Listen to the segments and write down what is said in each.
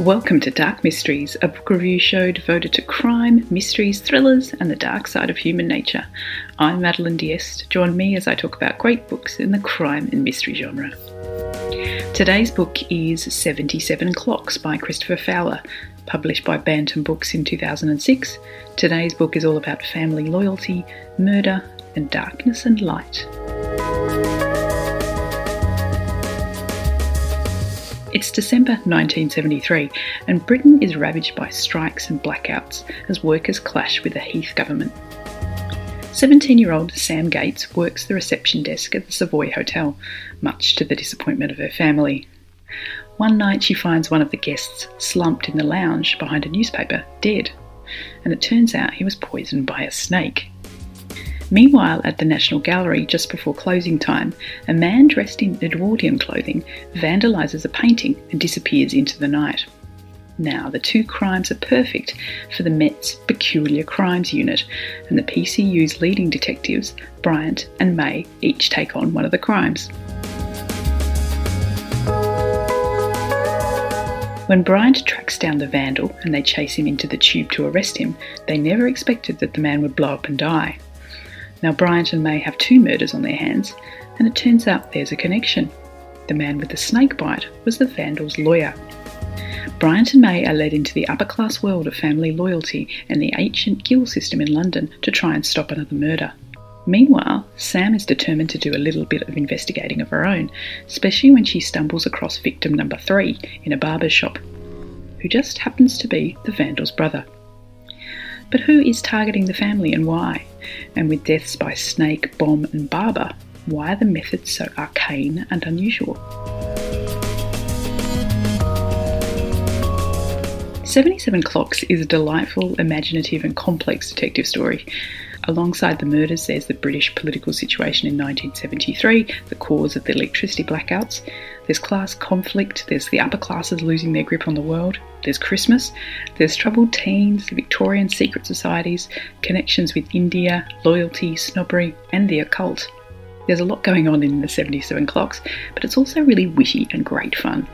Welcome to Dark Mysteries, a book review show devoted to crime, mysteries, thrillers, and the dark side of human nature. I'm Madeline Diest. Join me as I talk about great books in the crime and mystery genre. Today's book is 77 Clocks by Christopher Fowler, published by Bantam Books in 2006. Today's book is all about family loyalty, murder, and darkness and light. It's December 1973, and Britain is ravaged by strikes and blackouts as workers clash with the Heath government. 17 year old Sam Gates works the reception desk at the Savoy Hotel, much to the disappointment of her family. One night she finds one of the guests slumped in the lounge behind a newspaper, dead, and it turns out he was poisoned by a snake. Meanwhile, at the National Gallery, just before closing time, a man dressed in Edwardian clothing vandalises a painting and disappears into the night. Now, the two crimes are perfect for the Met's Peculiar Crimes Unit, and the PCU's leading detectives, Bryant and May, each take on one of the crimes. When Bryant tracks down the vandal and they chase him into the tube to arrest him, they never expected that the man would blow up and die. Now, Bryant and May have two murders on their hands, and it turns out there's a connection. The man with the snake bite was the vandal's lawyer. Bryant and May are led into the upper class world of family loyalty and the ancient guild system in London to try and stop another murder. Meanwhile, Sam is determined to do a little bit of investigating of her own, especially when she stumbles across victim number three in a barber's shop, who just happens to be the vandal's brother. But who is targeting the family and why? And with deaths by snake, bomb, and barber, why are the methods so arcane and unusual? 77 Clocks is a delightful, imaginative, and complex detective story. Alongside the murders, there's the British political situation in 1973, the cause of the electricity blackouts. There's class conflict, there's the upper classes losing their grip on the world, there's Christmas, there's troubled teens, the Victorian secret societies, connections with India, loyalty, snobbery, and the occult. There's a lot going on in the 77 Clocks, but it's also really witty and great fun.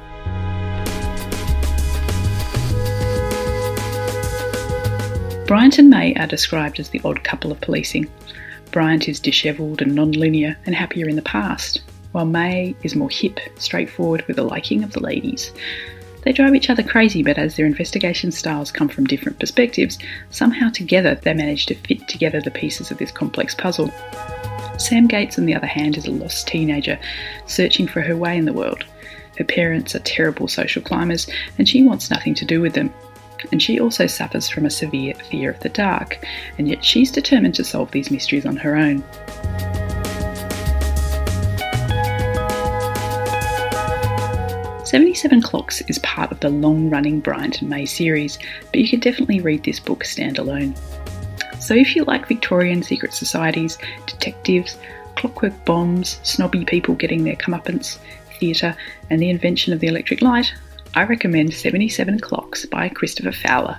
Bryant and May are described as the odd couple of policing. Bryant is dishevelled and non-linear and happier in the past, while May is more hip, straightforward with a liking of the ladies. They drive each other crazy, but as their investigation styles come from different perspectives, somehow together they manage to fit together the pieces of this complex puzzle. Sam Gates, on the other hand, is a lost teenager searching for her way in the world. Her parents are terrible social climbers, and she wants nothing to do with them and she also suffers from a severe fear of the dark, and yet she's determined to solve these mysteries on her own. Seventy-seven Clocks is part of the long-running Bryant and May series, but you can definitely read this book standalone. So if you like Victorian secret societies, detectives, clockwork bombs, snobby people getting their comeuppance, theatre, and the invention of the electric light, I recommend 77 Clocks by Christopher Fowler.